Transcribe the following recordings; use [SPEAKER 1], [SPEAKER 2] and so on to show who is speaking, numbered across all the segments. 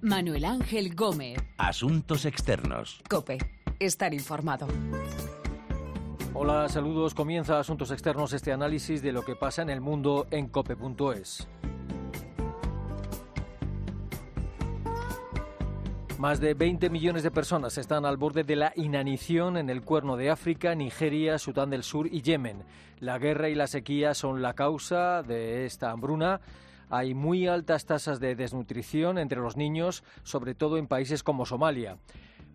[SPEAKER 1] Manuel Ángel Gómez.
[SPEAKER 2] Asuntos externos.
[SPEAKER 1] Cope. Estar informado.
[SPEAKER 3] Hola, saludos. Comienza Asuntos Externos, este análisis de lo que pasa en el mundo en cope.es. Más de 20 millones de personas están al borde de la inanición en el cuerno de África, Nigeria, Sudán del Sur y Yemen. La guerra y la sequía son la causa de esta hambruna. Hay muy altas tasas de desnutrición entre los niños, sobre todo en países como Somalia.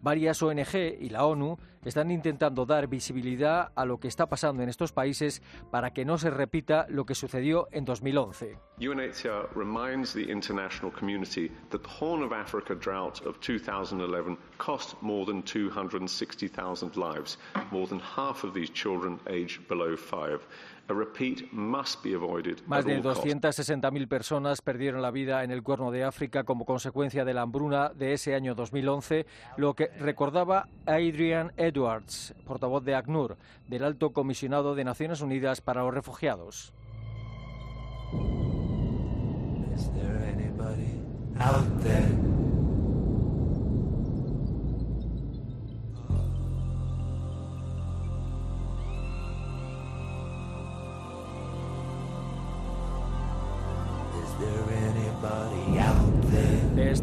[SPEAKER 3] Varias ONG y la ONU están intentando dar visibilidad a lo que está pasando en estos países para que no se repita lo que sucedió en 2011.
[SPEAKER 4] UNHCR reminds the international community that the Horn of Africa drought of 2011 cost more than 260,000 lives, more than half of these children aged below five.
[SPEAKER 3] Más de 260.000 personas perdieron la vida en el Cuerno de África como consecuencia de la hambruna de ese año 2011, lo que recordaba Adrian Portavoz de ACNUR, del Alto Comisionado de Naciones Unidas para los Refugiados.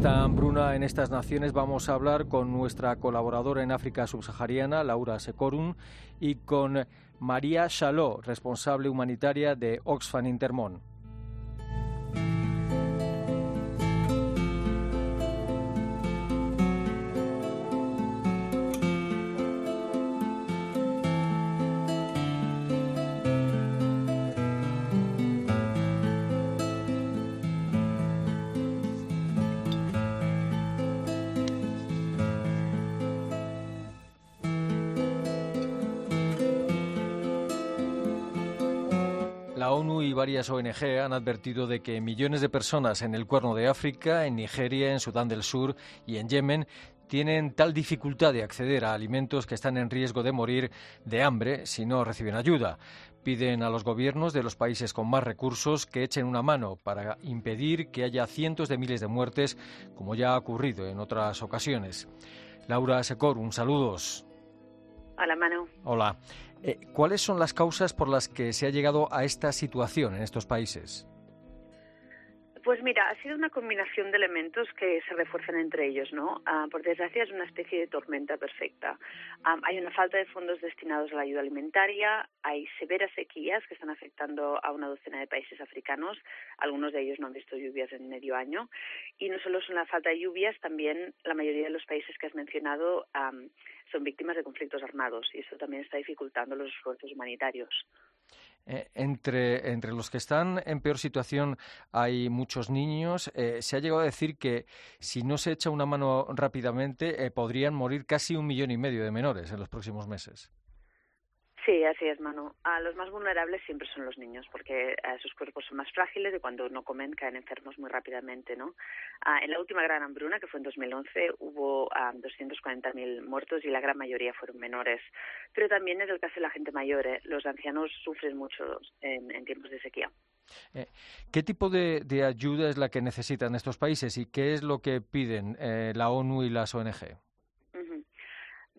[SPEAKER 3] Esta hambruna en estas naciones vamos a hablar con nuestra colaboradora en África subsahariana, Laura Secorum, y con María Chalot, responsable humanitaria de Oxfam Intermón. Varias ONG han advertido de que millones de personas en el Cuerno de África, en Nigeria, en Sudán del Sur y en Yemen tienen tal dificultad de acceder a alimentos que están en riesgo de morir de hambre si no reciben ayuda. Piden a los gobiernos de los países con más recursos que echen una mano para impedir que haya cientos de miles de muertes, como ya ha ocurrido en otras ocasiones. Laura Secor, un saludos. Hola. Eh, ¿Cuáles son las causas por las que se ha llegado a esta situación en estos países?
[SPEAKER 5] Pues mira, ha sido una combinación de elementos que se refuerzan entre ellos, ¿no? Ah, por desgracia es una especie de tormenta perfecta. Ah, hay una falta de fondos destinados a la ayuda alimentaria, hay severas sequías que están afectando a una docena de países africanos, algunos de ellos no han visto lluvias en medio año, y no solo son la falta de lluvias, también la mayoría de los países que has mencionado son víctimas de conflictos armados y eso también está dificultando los esfuerzos humanitarios.
[SPEAKER 3] Eh, entre, entre los que están en peor situación hay muchos niños. Eh, se ha llegado a decir que si no se echa una mano rápidamente eh, podrían morir casi un millón y medio de menores en los próximos meses.
[SPEAKER 5] Sí, así es, Manu. A los más vulnerables siempre son los niños, porque sus cuerpos son más frágiles y cuando no comen caen enfermos muy rápidamente, ¿no? en la última gran hambruna, que fue en 2011, hubo 240.000 muertos y la gran mayoría fueron menores. Pero también es el caso de la gente mayor. ¿eh? Los ancianos sufren mucho en, tiempos de sequía.
[SPEAKER 3] Eh, ¿Qué tipo de, ayuda es la que necesitan estos países y qué es lo que piden eh, la ONU y las ONG?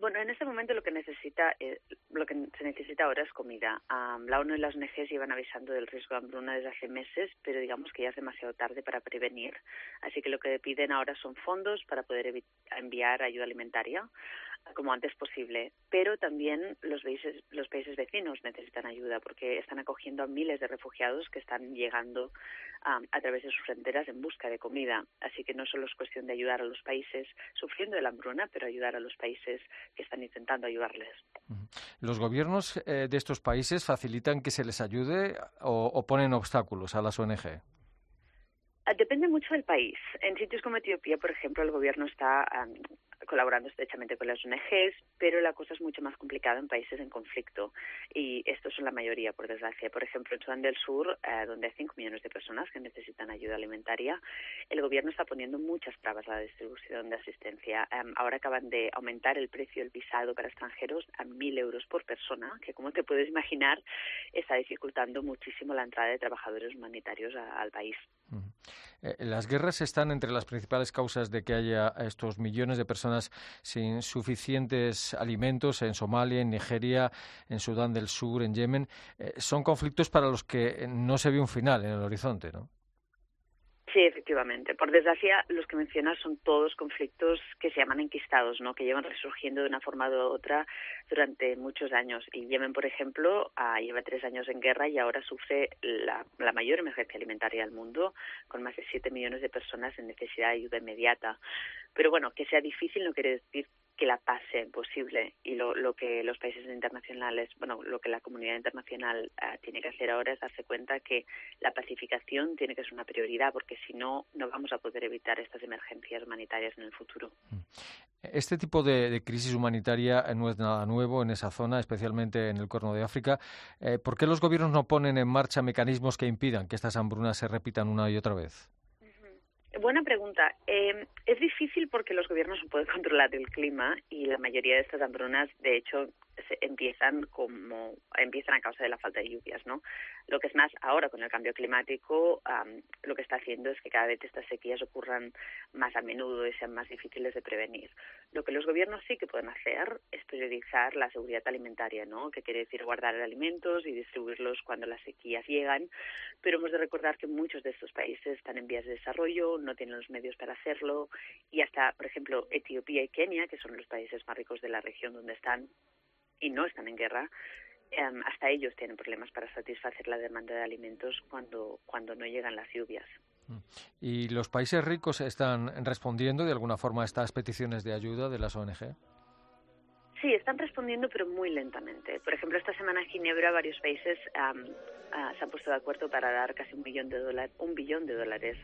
[SPEAKER 5] Bueno, en este momento lo que necesita, eh, lo que se necesita ahora es comida. la ONU y las ONGs llevan avisando del riesgo de hambruna desde hace meses, pero digamos que ya es demasiado tarde para prevenir. Así que lo que piden ahora son fondos para poder enviar ayuda alimentaria como antes posible. Pero también los países, los países vecinos necesitan ayuda porque están acogiendo a miles de refugiados que están llegando a través de sus fronteras en busca de comida. Así que no solo es cuestión de ayudar a los países sufriendo de la hambruna, pero ayudar a los países que están intentando ayudarles.
[SPEAKER 3] ¿Los gobiernos eh, de estos países facilitan que se les ayude o, ponen obstáculos a las ONG?
[SPEAKER 5] Ah, depende mucho del país. En sitios como Etiopía, por ejemplo, el gobierno está colaborando estrechamente con las ONGs, pero la cosa es mucho más complicada en países en conflicto y estos son la mayoría, por desgracia. Por ejemplo, en Sudán del Sur, eh, donde hay 5 millones de personas que necesitan ayuda alimentaria, el gobierno está poniendo muchas trabas a la distribución de asistencia. Em, ahora acaban de aumentar el precio del visado para extranjeros a 1.000 euros por persona, que como te puedes imaginar está dificultando muchísimo la entrada de trabajadores humanitarios al país.
[SPEAKER 3] Eh, las guerras están entre las principales causas de que haya estos millones de personas sin suficientes alimentos en Somalia, en Nigeria, en Sudán del Sur, en Yemen. Eh, son conflictos para los que no se ve un final en el horizonte, ¿no?
[SPEAKER 5] Sí, efectivamente. Por desgracia, los que mencionas son todos conflictos que se llaman enquistados, ¿no? que llevan resurgiendo de una forma u otra durante muchos años. Y Yemen, por ejemplo, ah, lleva tres años en guerra y ahora sufre la, la mayor emergencia alimentaria del mundo, con más de siete millones de personas en necesidad de ayuda inmediata. Pero bueno, que sea difícil no quiere decir que la pase posible y lo, lo que los países internacionales, bueno, lo que la comunidad internacional uh, tiene que hacer ahora es darse cuenta que la pacificación tiene que ser una prioridad porque si no, no vamos a poder evitar estas emergencias humanitarias en el futuro. Mm.
[SPEAKER 3] Este tipo de, de crisis humanitaria no es nada nuevo en esa zona, especialmente en el Corno de África. Eh, ¿Por qué los gobiernos no ponen en marcha mecanismos que impidan que estas hambrunas se repitan una y otra vez?
[SPEAKER 5] Buena pregunta. Eh, es difícil porque los gobiernos no pueden controlar el clima y la mayoría de estas hambrunas, de hecho, se empiezan como empiezan a causa de la falta de lluvias, ¿no? Lo que es más ahora con el cambio climático, um, lo que está haciendo es que cada vez estas sequías ocurran más a menudo y sean más difíciles de prevenir. Lo que los gobiernos sí que pueden hacer es priorizar la seguridad alimentaria, ¿no? Que quiere decir guardar alimentos y distribuirlos cuando las sequías llegan, pero hemos de recordar que muchos de estos países están en vías de desarrollo, no tienen los medios para hacerlo y hasta, por ejemplo, Etiopía y Kenia, que son los países más ricos de la región donde están y no están en guerra, em, hasta ellos tienen problemas para satisfacer la demanda de alimentos cuando, cuando no llegan las lluvias. Mm.
[SPEAKER 3] ¿Y los países ricos están respondiendo de alguna forma a estas peticiones de ayuda de las ONG?
[SPEAKER 5] Sí, están respondiendo, pero muy lentamente. Por ejemplo, esta semana en Ginebra varios países uh, se han puesto de acuerdo para dar casi un billón de dólares, un billón de dólares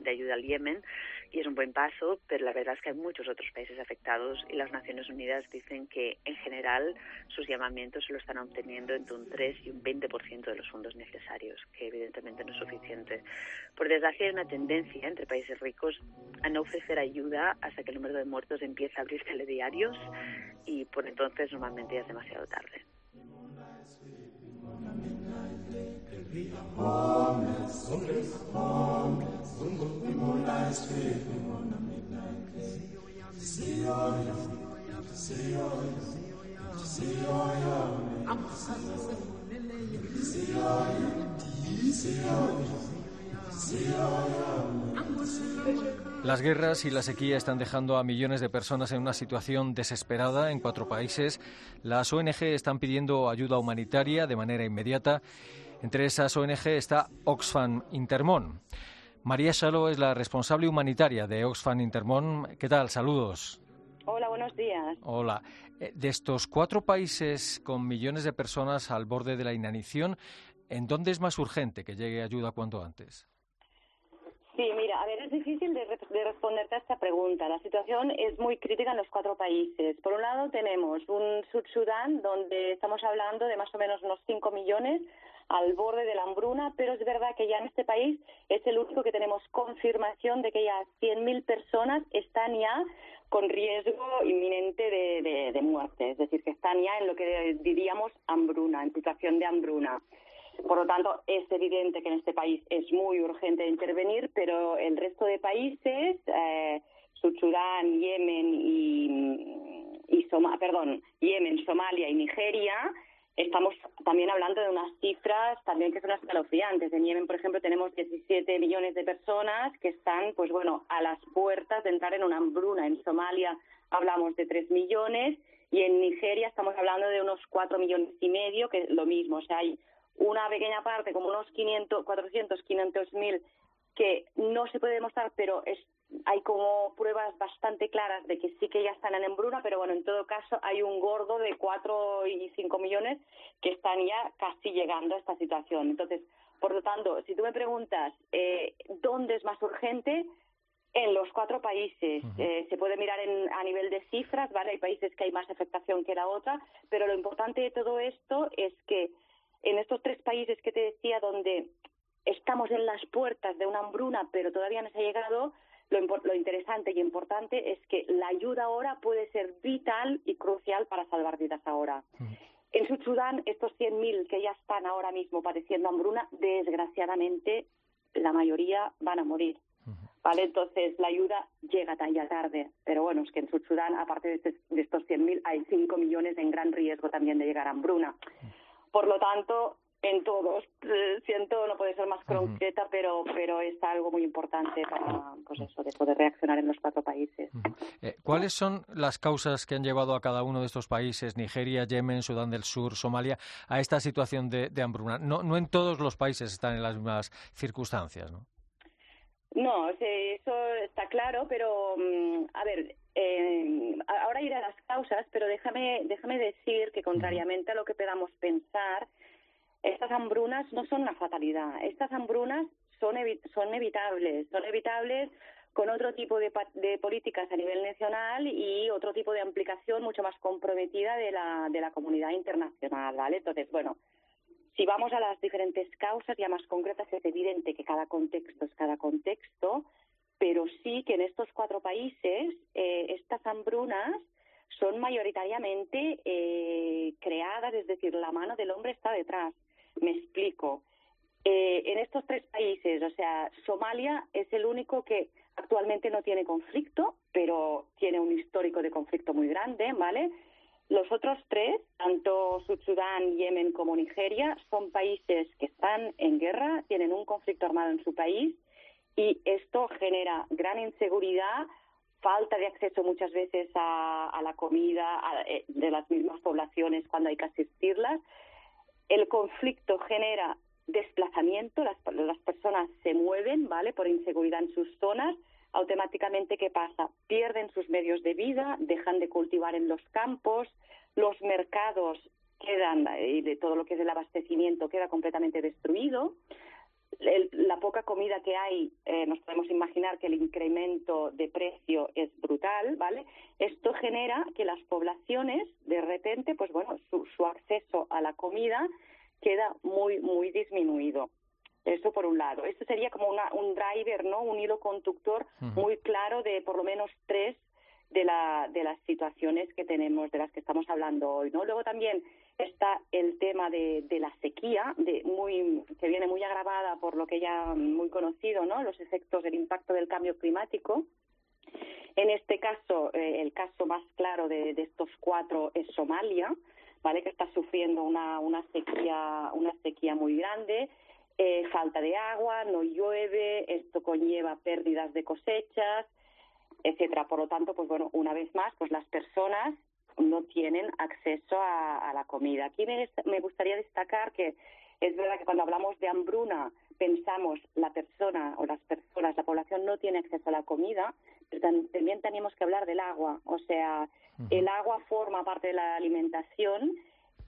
[SPEAKER 5] de ayuda al Yemen y es un buen paso, pero la verdad es que hay muchos otros países afectados y las Naciones Unidas dicen que en general sus llamamientos se lo están obteniendo entre un 3 y un 20% de los fondos necesarios, que evidentemente no es suficiente. Por desgracia hay una tendencia entre países ricos a no ofrecer ayuda hasta que el número de muertos empiece a abrir telediarios y por entonces normalmente ya es demasiado tarde.
[SPEAKER 3] Las guerras y la sequía están dejando a millones de personas en una situación desesperada en cuatro países. Las ONG están pidiendo ayuda humanitaria de manera inmediata entre esas ONG está Oxfam Intermón. María Salo es la responsable humanitaria de Oxfam Intermón. ¿Qué tal? Saludos.
[SPEAKER 6] Hola, buenos días.
[SPEAKER 3] Hola. Eh, de estos cuatro países con millones de personas al borde de la inanición, ¿en dónde es más urgente que llegue ayuda cuanto antes?
[SPEAKER 6] Sí, mira, a ver, es difícil de, responderte a esta pregunta. La situación es muy crítica en los cuatro países. Por un lado, tenemos un Sud Sudán, donde estamos hablando de más o menos unos 5 millones al borde de la hambruna, pero es verdad que ya en este país es el único que tenemos confirmación de que ya 100.000 personas están ya con riesgo inminente de, de, muerte, es decir, que están ya en lo que diríamos hambruna, en situación de hambruna. Por lo tanto, es evidente que en este país es muy urgente intervenir, pero el resto de países, eh, Sudán, Yemen y, y perdón, Yemen, Somalia y Nigeria, Estamos también hablando de unas cifras también que son escalofriantes. En Yemen, por ejemplo, tenemos 17 millones de personas que están, pues bueno, a las puertas de entrar en una hambruna. En Somalia hablamos de 3 millones y en Nigeria estamos hablando de unos 4 millones y medio, que es lo mismo. O sea, hay una pequeña parte, como unos 500, 400, 500 mil que no se puede demostrar, pero es, hay como pruebas bastante claras de que sí que ya están en embruna, pero bueno, en todo caso hay un gordo de 4 y 5 millones que están ya casi llegando a esta situación. Entonces, por lo tanto, si tú me preguntas eh, dónde es más urgente, en los cuatro países. Eh, se puede mirar en, a nivel de cifras, ¿vale? Hay países que hay más afectación que la otra, pero lo importante de todo esto es que en estos tres países que te decía, donde estamos en las puertas de una hambruna, pero todavía no se ha llegado, lo, interesante y importante es que la ayuda ahora puede ser vital y crucial para salvar vidas ahora. Mm. En Sud Sudán, estos 100.000 que ya están ahora mismo padeciendo hambruna, desgraciadamente la mayoría van a morir. ¿Vale? Entonces, la ayuda llega ya tarde. Pero bueno, es que en Sudán, aparte de, este, de estos 100.000, hay 5 millones en gran riesgo también de llegar a hambruna. Por lo tanto, en todos. Eh, siento no puede ser más concreta, pero pero es algo muy importante para pues eso, de poder reaccionar en los cuatro países.
[SPEAKER 3] Eh, ¿Cuáles son las causas que han llevado a cada uno de estos países, Nigeria, Yemen, Sudán del Sur, Somalia, a esta situación de, hambruna? No, no en todos los países están en las mismas circunstancias, ¿no?
[SPEAKER 6] No, eso está claro, pero mm, a ver, eh, ahora iré a las causas, pero déjame, déjame decir que contrariamente a lo que podamos pensar, estas hambrunas no son una fatalidad. Estas hambrunas son, son evitables. Son evitables con otro tipo de, políticas a nivel nacional y otro tipo de aplicación mucho más comprometida de la, de la comunidad internacional, ¿vale? Entonces, bueno, si vamos a las diferentes causas ya más concretas, es evidente que cada contexto es cada contexto, pero sí que en estos cuatro países eh, estas hambrunas son mayoritariamente eh, creadas, es decir, la mano del hombre está detrás. Me explico. Eh, en estos tres países, o sea, Somalia es el único que actualmente no tiene conflicto, pero tiene un histórico de conflicto muy grande, ¿vale? Los otros tres, tanto Sudán, Yemen como Nigeria, son países que están en guerra, tienen un conflicto armado en su país y esto genera gran inseguridad, falta de acceso muchas veces a, la comida eh, de las mismas poblaciones cuando hay que asistirlas el conflicto genera desplazamiento, las, las personas se mueven, ¿vale? Por inseguridad en sus zonas, automáticamente ¿qué pasa? Pierden sus medios de vida, dejan de cultivar en los campos, los mercados quedan y de todo lo que es el abastecimiento queda completamente destruido. la poca comida que hay, eh, nos podemos imaginar que el incremento de precio es brutal, ¿vale? Esto genera que las poblaciones, de repente, pues bueno, su, su acceso a la comida queda muy, muy disminuido. Eso por un lado. Esto sería como una, un driver, ¿no? Un hilo conductor muy claro de por lo menos tres de, la, de las situaciones que tenemos, de las que estamos hablando hoy, ¿no? Luego también está el tema de, de la sequía, de muy, que viene muy agravada por lo que ya muy conocido, ¿no? Los efectos del impacto del cambio climático. En este caso, eh, el caso más claro de, de estos cuatro es Somalia, ¿vale? Que está sufriendo una, una sequía, una sequía muy grande, eh, falta de agua, no llueve, esto conlleva pérdidas de cosechas, etcétera. Por lo tanto, pues bueno, una vez más, pues las personas no tienen acceso a, la comida. Aquí me, me, gustaría destacar que es verdad que cuando hablamos de hambruna pensamos la persona o las personas, la población no tiene acceso a la comida, pero también tenemos que hablar del agua. O sea, el agua forma parte de la alimentación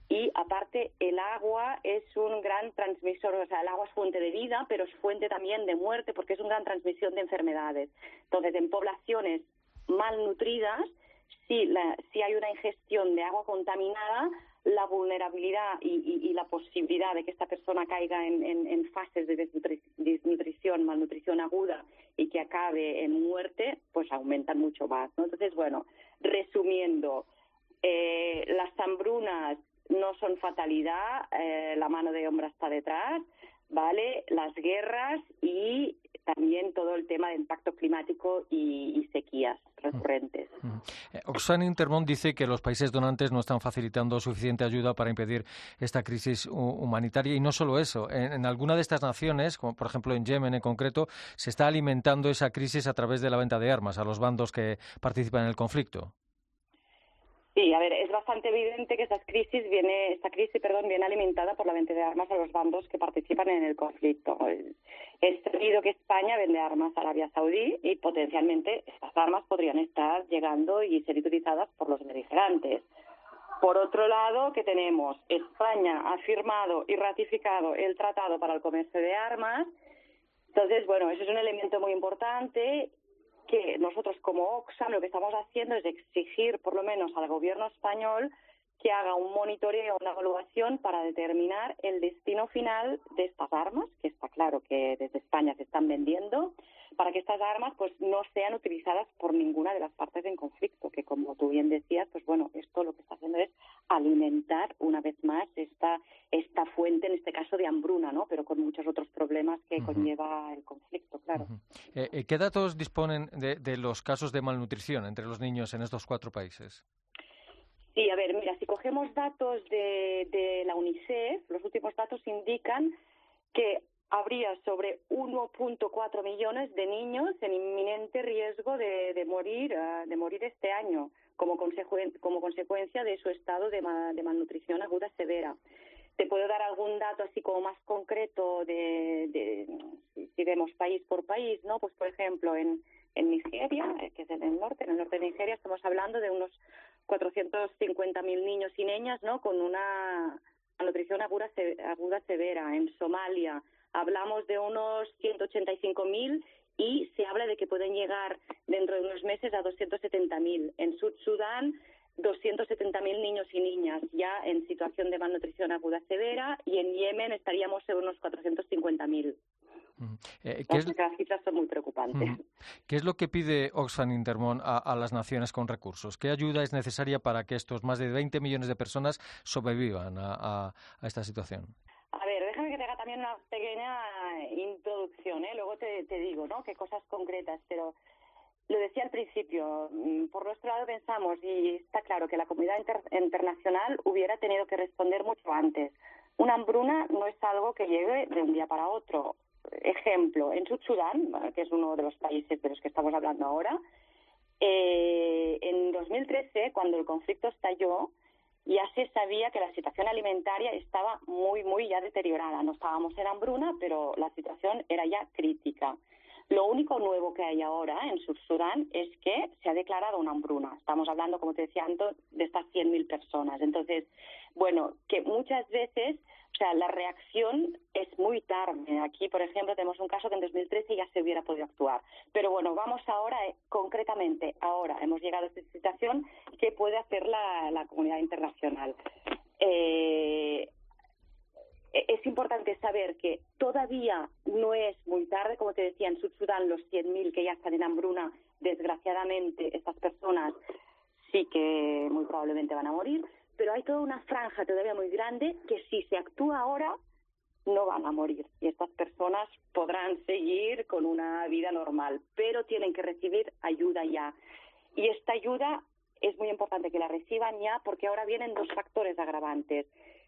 [SPEAKER 6] y aparte el agua es un gran transmisor, o sea, el agua es fuente de vida, pero es fuente también de muerte porque es una gran transmisión de enfermedades. Entonces, en poblaciones malnutridas, si, la, si hay una ingestión de agua contaminada, la vulnerabilidad y, la posibilidad de que esta persona caiga en, fases de desnutrición, malnutrición aguda y que acabe en muerte, pues aumentan mucho más. Entonces, bueno, resumiendo, eh, las hambrunas no son fatalidad, eh, la mano de hombre está detrás, ¿vale? Las guerras y también todo el tema de impacto climático y, sequías recurrentes.
[SPEAKER 3] Eh, Oxfam Intermont dice que los países donantes no están facilitando suficiente ayuda para impedir esta crisis humanitaria y no solo eso. En, en alguna de estas naciones, como por ejemplo en Yemen en concreto, se está alimentando esa crisis a través de la venta de armas a los bandos que participan en el conflicto.
[SPEAKER 6] Sí, a ver, es bastante evidente que esta crisis viene, esta crisis, perdón, viene alimentada por la venta de armas a los bandos que participan en el conflicto. Es sabido que España vende armas a Arabia Saudí y potencialmente estas armas podrían estar llegando y ser utilizadas por los beligerantes. Por otro lado, que tenemos España ha firmado y ratificado el Tratado para el Comercio de Armas. Entonces, bueno, eso es un elemento muy importante que nosotros como Oxfam lo que estamos haciendo es exigir por lo menos al gobierno español que haga un monitoreo, una evaluación para determinar el destino final de estas armas, que está claro que desde España se están vendiendo, para que estas armas pues no sean utilizadas por ninguna de las partes en conflicto, que como tú bien decías, pues bueno, esto lo que está haciendo es alimentar una vez más esta esta fuente, en este caso de hambruna, ¿no? Pero con muchos otros problemas que conlleva el claro.
[SPEAKER 3] Eh, eh, ¿Qué datos disponen de, los casos de malnutrición entre los niños en estos cuatro países?
[SPEAKER 6] Sí, a ver, mira, si cogemos datos de, de la UNICEF, los últimos datos indican que habría sobre 1.4 millones de niños en inminente riesgo de, morir ah, de morir este año como, como consecuencia de su estado de, malnutrición aguda severa. Te puedo dar algún dato así como más concreto de, si vemos país por país, ¿no? Pues por ejemplo en, en Nigeria, eh, que es en el norte, en el norte de Nigeria estamos hablando de unos 450.000 niños y niñas, ¿no? Con una malnutrición aguda, aguda severa. En Somalia hablamos de unos 185.000 y se habla de que pueden llegar dentro de unos meses a 270.000. En Sud Sudán, 270.000 niños y niñas ya en situación de malnutrición aguda severa y en Yemen estaríamos en unos 450.000. Eh, las, cifras son muy preocupantes.
[SPEAKER 3] ¿Qué es lo que pide Oxfam Intermón a, las naciones con recursos? ¿Qué ayuda es necesaria para que estos más de 20 millones de personas sobrevivan a esta situación?
[SPEAKER 6] A también una pequeña introducción, ¿eh? luego te, te digo, ¿no? Qué cosas concretas, pero lo decía al principio, mm, por nuestro lado pensamos, y está claro, que la comunidad internacional hubiera tenido que responder mucho antes. Una hambruna no es algo que llegue de un día para otro. Ejemplo, en Sud Sudán, que es uno de los países de los que estamos hablando ahora, eh, en 2013, cuando el conflicto estalló, ya se sabía que la situación alimentaria estaba muy, muy ya deteriorada. No estábamos en hambruna, pero la situación era ya crítica. Lo único nuevo que hay ahora en Sur Sudán es que se ha declarado una hambruna. Estamos hablando, como te decía antes, de estas 100.000 personas. Entonces, bueno, que muchas veces, o sea, la reacción es muy tarde. Aquí, por ejemplo, tenemos un caso que en 2013 ya se hubiera podido actuar. Pero bueno, vamos ahora, eh, concretamente, ahora hemos llegado a esta situación, ¿qué puede hacer la, la comunidad internacional? Eh, es importante saber que todavía no es muy tarde, como te decía, en Sud Sudán los 100.000 que ya están en hambruna, desgraciadamente estas personas sí que muy probablemente van a morir, pero hay toda una franja todavía muy grande que si se actúa ahora no van a morir. Y estas personas podrán seguir con una vida normal, pero tienen que recibir ayuda ya. Y esta ayuda es muy importante que la reciban ya porque ahora vienen dos factores agravantes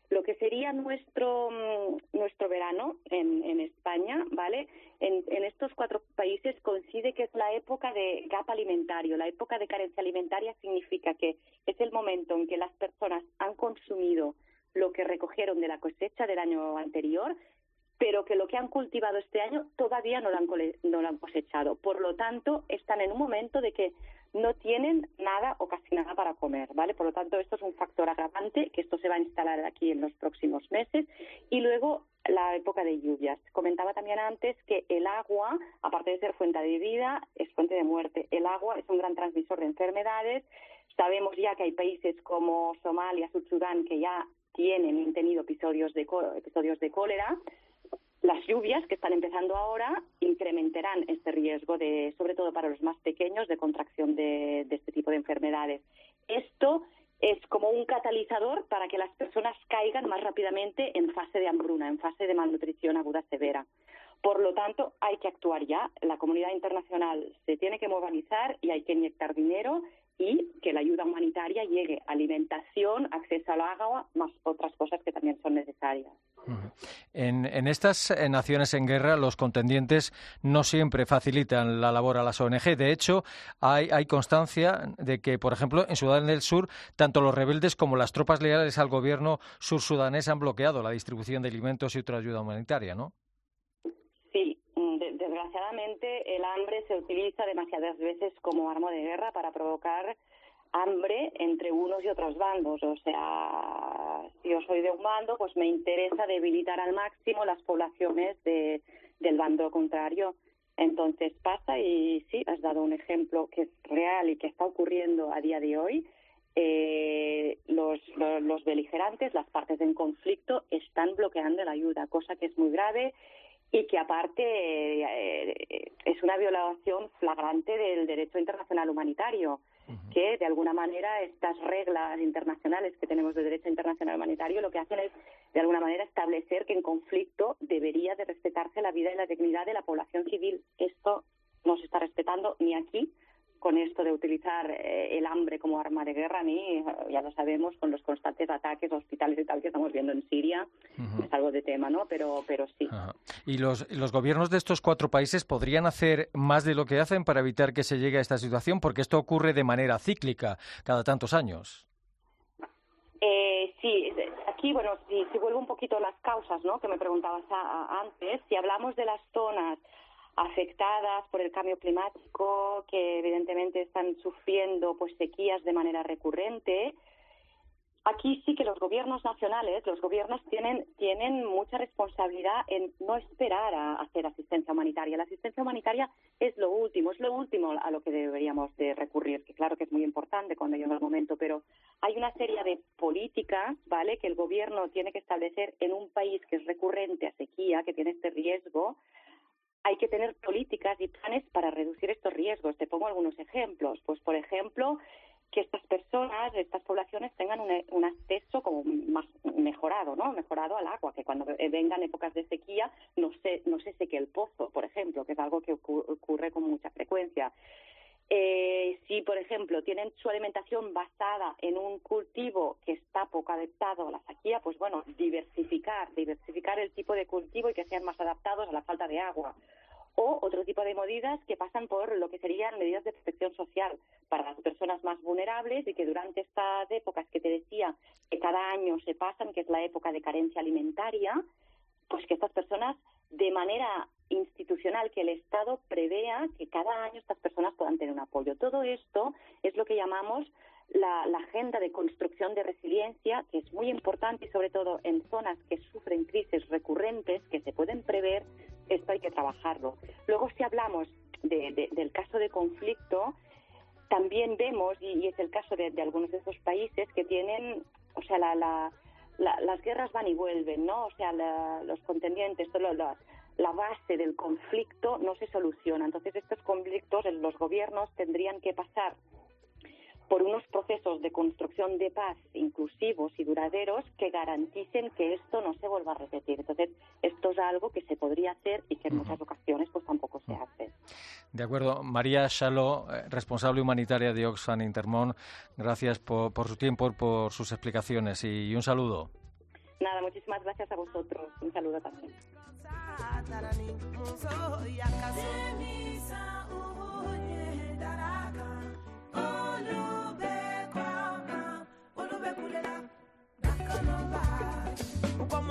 [SPEAKER 6] lo que sería nuestro mm, nuestro verano en, en España, ¿vale? En, en, estos cuatro países coincide que es la época de gap alimentario. La época de carencia alimentaria significa que es el momento en que las personas han consumido lo que recogieron de la cosecha del año anterior, pero que lo que han cultivado este año todavía no lo han, no lo han cosechado. Por lo tanto, están en un momento de que no tienen nada o casi nada para comer, ¿vale? Por lo tanto, esto es un factor agravante, que esto se va a instalar aquí en los próximos meses. Y luego, la época de lluvias. Comentaba también antes que el agua, aparte de ser fuente de vida, es fuente de muerte. El agua es un gran transmisor de enfermedades. Sabemos ya que hay países como Somalia, Sud Sudán, que ya tienen y han tenido episodios de, episodios de cólera. Las lluvias que están empezando ahora incrementarán este riesgo, de, sobre todo para los más pequeños, de contracción de, este tipo de enfermedades. Esto es como un catalizador para que las personas caigan más rápidamente en fase de hambruna, en fase de malnutrición aguda severa. Por lo tanto, hay que actuar ya. La comunidad internacional se tiene que movilizar y hay que inyectar dinero y que la ayuda humanitaria llegue alimentación, acceso al agua, más otras cosas que también son necesarias.
[SPEAKER 3] En, estas naciones en guerra, los contendientes no siempre facilitan la labor a las ONG. De hecho, hay, constancia de que, por ejemplo, en Sudán del Sur, tanto los rebeldes como las tropas leales al gobierno sur-sudanés han bloqueado la distribución de alimentos y otra ayuda humanitaria, ¿no?
[SPEAKER 6] Sí, desgraciadamente el hambre se utiliza demasiadas veces como arma de guerra para provocar hambre entre unos y otros bandos. O sea, si yo soy de un bando, pues me interesa debilitar al máximo las poblaciones de, del bando contrario. Entonces pasa y sí, has dado un ejemplo que es real y que está ocurriendo a día de hoy. Eh, los, los, beligerantes, las partes en conflicto, están bloqueando la ayuda, cosa que es muy grave y que aparte eh, es una violación flagrante del derecho internacional humanitario que de alguna manera estas reglas internacionales que tenemos de derecho internacional humanitario lo que hacen es de alguna manera establecer que en conflicto debería de respetarse la vida y la dignidad de la población civil. Esto no se está respetando ni aquí con esto de utilizar eh, el hambre como arma de guerra, ni eh, ya lo sabemos, con los constantes ataques a hospitales y tal que estamos viendo en Siria, es algo de tema, ¿no? Pero, pero sí.
[SPEAKER 3] ¿Y los, los gobiernos de estos cuatro países podrían hacer más de lo que hacen para evitar que se llegue a esta situación? Porque esto ocurre de manera cíclica cada tantos años.
[SPEAKER 6] Eh, sí, aquí, bueno, si, si vuelvo un poquito a las causas, ¿no? Que me preguntabas antes, si hablamos de las zonas afectadas por el cambio climático, que evidentemente están sufriendo pues sequías de manera recurrente. Aquí sí que los gobiernos nacionales, los gobiernos tienen, tienen mucha responsabilidad en no esperar a hacer asistencia humanitaria. La asistencia humanitaria es lo último, es lo último a lo que deberíamos de recurrir, que claro que es muy importante cuando llega el momento, pero hay una serie de políticas, ¿vale?, que el gobierno tiene que establecer en un país que es recurrente a sequía, que tiene este riesgo, hay que tener políticas y planes para reducir estos riesgos. Te pongo algunos ejemplos. Pues, por ejemplo, que estas personas, estas poblaciones tengan un, acceso como más mejorado, ¿no? Mejorado al agua, que cuando vengan épocas de sequía no se, no se seque el pozo, por ejemplo, que es algo que ocurre con mucha frecuencia. Eh, si, por ejemplo, tienen su alimentación basada en un cultivo que está poco adaptado a la sequía, pues bueno, diversificar, diversificar el tipo de cultivo y que sean más adaptados a la falta de agua. O otro tipo de medidas que por lo que serían medidas de protección social para las personas más vulnerables y que durante estas épocas que te decía que cada año se pasan, que es la época de carencia alimentaria, pues que estas personas de manera institucional que el Estado prevea que cada año estas personas puedan tener un apoyo. Todo esto es lo que llamamos la, agenda de construcción de resiliencia, que es muy importante y sobre todo en zonas que sufren crisis recurrentes que se pueden prever, esto hay que trabajarlo. Luego, si hablamos del caso de conflicto, también vemos, y, es el caso de, algunos de esos países que tienen, o sea, las guerras van y vuelven, ¿no? O sea, los contendientes, todo lo, la base del conflicto no se soluciona. Entonces, estos conflictos los gobiernos tendrían que pasar por unos procesos de construcción de paz inclusivos y duraderos que garanticen que esto no se vuelva a repetir. Entonces, esto es algo que se podría hacer y que en muchas ocasiones pues tampoco se hace.
[SPEAKER 3] De acuerdo. María Shaló, eh, responsable humanitaria de Oxfam Intermón, gracias por, por su tiempo, por sus explicaciones y un saludo.
[SPEAKER 6] Nada, muchísimas gracias a vosotros. Un saludo también.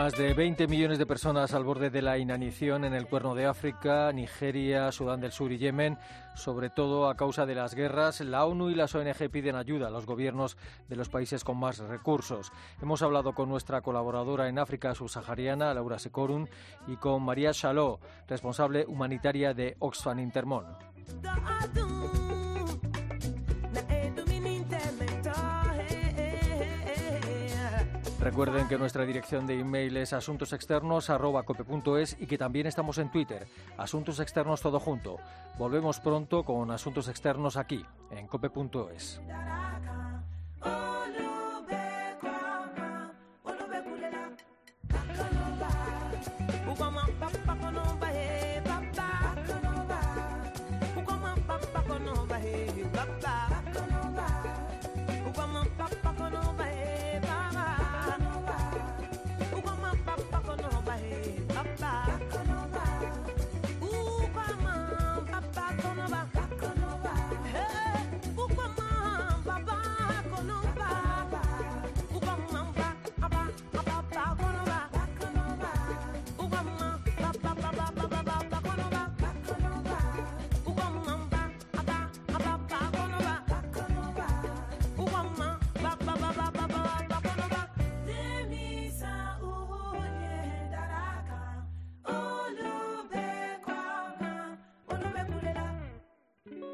[SPEAKER 3] Más de 20 millones de personas al borde de la inanición en el cuerno de África, Nigeria, Sudán del Sur y Yemen, sobre todo a causa de las guerras. La ONU y las ONG piden ayuda a los gobiernos de los países con más recursos. Hemos hablado con nuestra colaboradora en África subsahariana, Laura Secorun, y con María Chaló, responsable humanitaria de Oxfam Intermón. Recuerden que nuestra dirección de email es asuntosexternos.cope.es y que también estamos en Twitter, Asuntos Externos Todo Junto. Volvemos pronto con Asuntos Externos aquí, en cope.es.